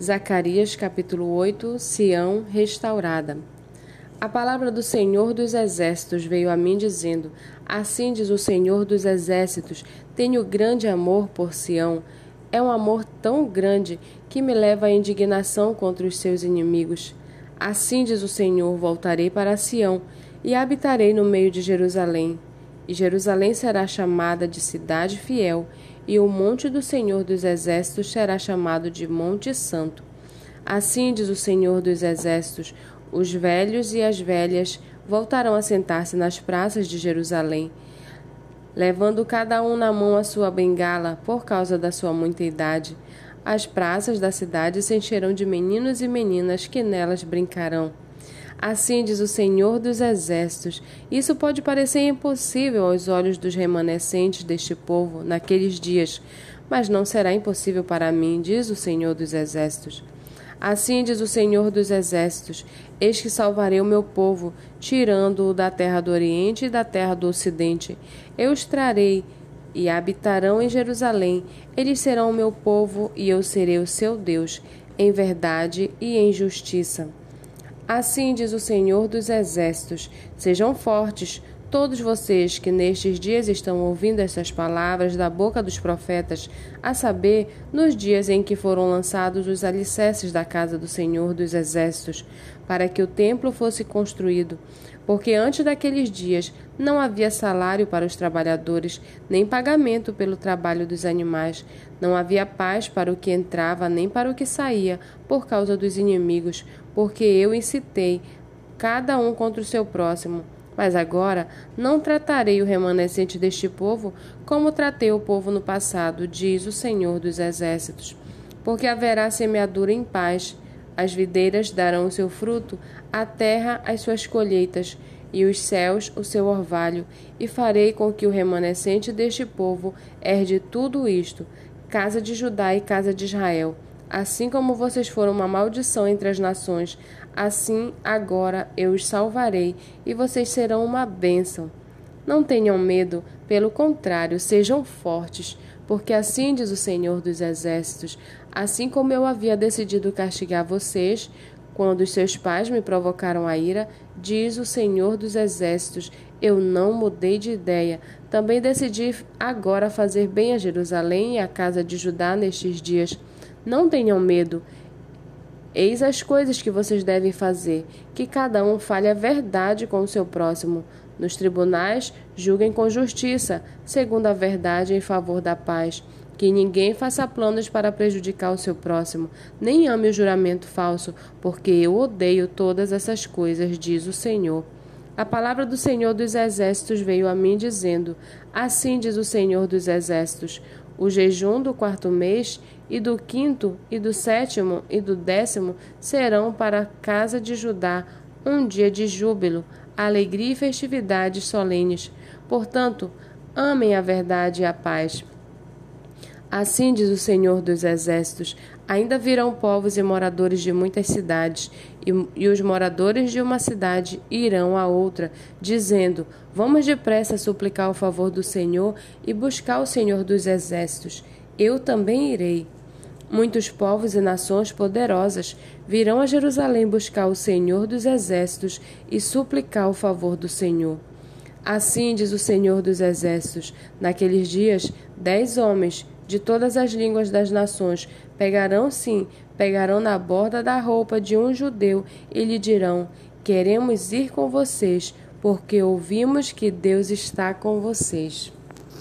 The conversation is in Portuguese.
Zacarias capítulo 8 Sião restaurada. A palavra do Senhor dos Exércitos veio a mim dizendo: Assim diz o Senhor dos Exércitos: Tenho grande amor por Sião. É um amor tão grande que me leva à indignação contra os seus inimigos. Assim diz o Senhor: Voltarei para Sião e habitarei no meio de Jerusalém. E Jerusalém será chamada de cidade fiel e o monte do Senhor dos Exércitos será chamado de Monte Santo. Assim diz o Senhor dos Exércitos: os velhos e as velhas voltarão a sentar-se nas praças de Jerusalém, levando cada um na mão a sua bengala por causa da sua muita idade. As praças da cidade se encherão de meninos e meninas que nelas brincarão. Assim diz o Senhor dos Exércitos. Isso pode parecer impossível aos olhos dos remanescentes deste povo naqueles dias, mas não será impossível para mim, diz o Senhor dos Exércitos. Assim diz o Senhor dos Exércitos: Eis que salvarei o meu povo, tirando-o da terra do Oriente e da terra do Ocidente. Eu os trarei e habitarão em Jerusalém. Eles serão o meu povo e eu serei o seu Deus, em verdade e em justiça. Assim diz o Senhor dos Exércitos: Sejam fortes, todos vocês que nestes dias estão ouvindo essas palavras da boca dos profetas, a saber, nos dias em que foram lançados os alicerces da casa do Senhor dos Exércitos, para que o templo fosse construído. Porque antes daqueles dias não havia salário para os trabalhadores, nem pagamento pelo trabalho dos animais. Não havia paz para o que entrava, nem para o que saía, por causa dos inimigos, porque eu incitei cada um contra o seu próximo. Mas agora não tratarei o remanescente deste povo como tratei o povo no passado, diz o Senhor dos Exércitos. Porque haverá semeadura em paz as videiras darão o seu fruto, a terra as suas colheitas, e os céus o seu orvalho, e farei com que o remanescente deste povo herde tudo isto, casa de Judá e casa de Israel. Assim como vocês foram uma maldição entre as nações, assim agora eu os salvarei, e vocês serão uma bênção. Não tenham medo, pelo contrário, sejam fortes, porque assim diz o Senhor dos Exércitos: assim como eu havia decidido castigar vocês, quando os seus pais me provocaram a ira, diz o Senhor dos Exércitos: eu não mudei de ideia. Também decidi agora fazer bem a Jerusalém e a casa de Judá nestes dias. Não tenham medo. Eis as coisas que vocês devem fazer: que cada um fale a verdade com o seu próximo. Nos tribunais, julguem com justiça, segundo a verdade em favor da paz. Que ninguém faça planos para prejudicar o seu próximo, nem ame o juramento falso, porque eu odeio todas essas coisas, diz o Senhor. A palavra do Senhor dos Exércitos veio a mim, dizendo: Assim diz o Senhor dos Exércitos: o jejum do quarto mês, e do quinto, e do sétimo, e do décimo serão para a casa de Judá um dia de júbilo, alegria e festividades solenes. Portanto, amem a verdade e a paz. Assim diz o Senhor dos Exércitos: ainda virão povos e moradores de muitas cidades, e, e, os moradores de uma cidade irão a outra, dizendo: Vamos depressa suplicar o favor do Senhor e buscar o Senhor dos Exércitos. Eu também irei. Muitos povos e nações poderosas virão a Jerusalém buscar o Senhor dos Exércitos e suplicar o favor do Senhor. Assim diz o Senhor dos Exércitos: naqueles dias, dez homens de todas as línguas das nações pegarão sim, pegarão na borda da roupa de um judeu e lhe dirão: Queremos ir com vocês, porque ouvimos que Deus está com vocês.